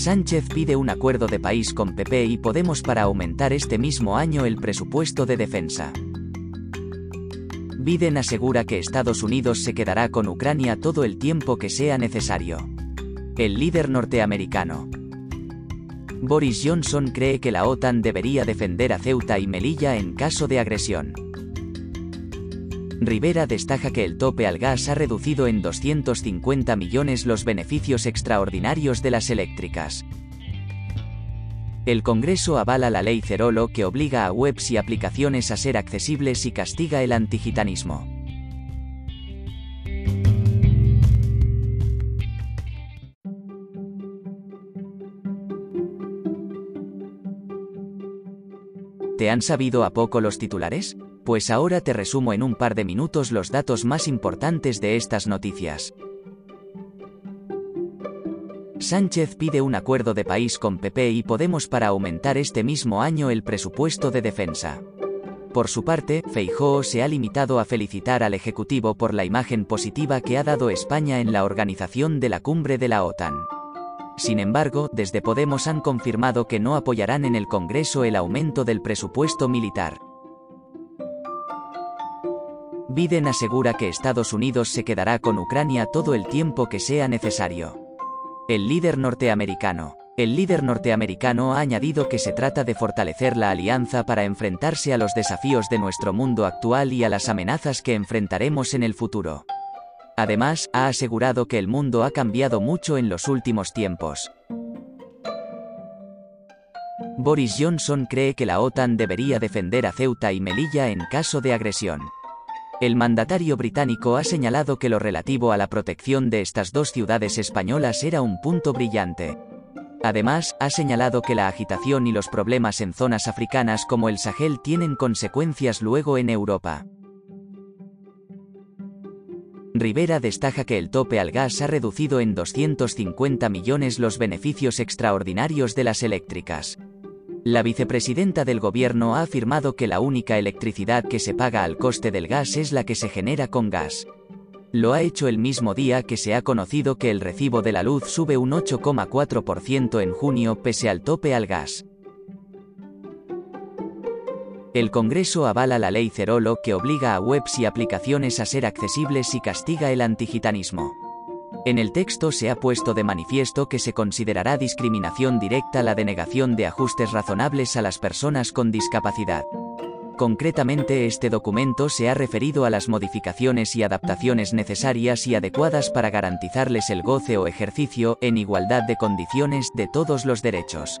Sánchez pide un acuerdo de país con PP y Podemos para aumentar este mismo año el presupuesto de defensa. Biden asegura que Estados Unidos se quedará con Ucrania todo el tiempo que sea necesario. El líder norteamericano. Boris Johnson cree que la OTAN debería defender a Ceuta y Melilla en caso de agresión. Rivera destaca que el tope al gas ha reducido en 250 millones los beneficios extraordinarios de las eléctricas. El Congreso avala la ley Cerolo que obliga a webs y aplicaciones a ser accesibles y castiga el antigitanismo. ¿Te han sabido a poco los titulares? Pues ahora te resumo en un par de minutos los datos más importantes de estas noticias. Sánchez pide un acuerdo de país con PP y Podemos para aumentar este mismo año el presupuesto de defensa. Por su parte, Feijóo se ha limitado a felicitar al Ejecutivo por la imagen positiva que ha dado España en la organización de la cumbre de la OTAN. Sin embargo, desde Podemos han confirmado que no apoyarán en el Congreso el aumento del presupuesto militar. Biden asegura que Estados Unidos se quedará con Ucrania todo el tiempo que sea necesario. El líder norteamericano. El líder norteamericano ha añadido que se trata de fortalecer la alianza para enfrentarse a los desafíos de nuestro mundo actual y a las amenazas que enfrentaremos en el futuro. Además, ha asegurado que el mundo ha cambiado mucho en los últimos tiempos. Boris Johnson cree que la OTAN debería defender a Ceuta y Melilla en caso de agresión. El mandatario británico ha señalado que lo relativo a la protección de estas dos ciudades españolas era un punto brillante. Además, ha señalado que la agitación y los problemas en zonas africanas como el Sahel tienen consecuencias luego en Europa. Rivera destaca que el tope al gas ha reducido en 250 millones los beneficios extraordinarios de las eléctricas. La vicepresidenta del gobierno ha afirmado que la única electricidad que se paga al coste del gas es la que se genera con gas. Lo ha hecho el mismo día que se ha conocido que el recibo de la luz sube un 8,4% en junio pese al tope al gas. El Congreso avala la ley Cerolo que obliga a webs y aplicaciones a ser accesibles y castiga el antigitanismo. En el texto se ha puesto de manifiesto que se considerará discriminación directa la denegación de ajustes razonables a las personas con discapacidad. Concretamente este documento se ha referido a las modificaciones y adaptaciones necesarias y adecuadas para garantizarles el goce o ejercicio, en igualdad de condiciones, de todos los derechos.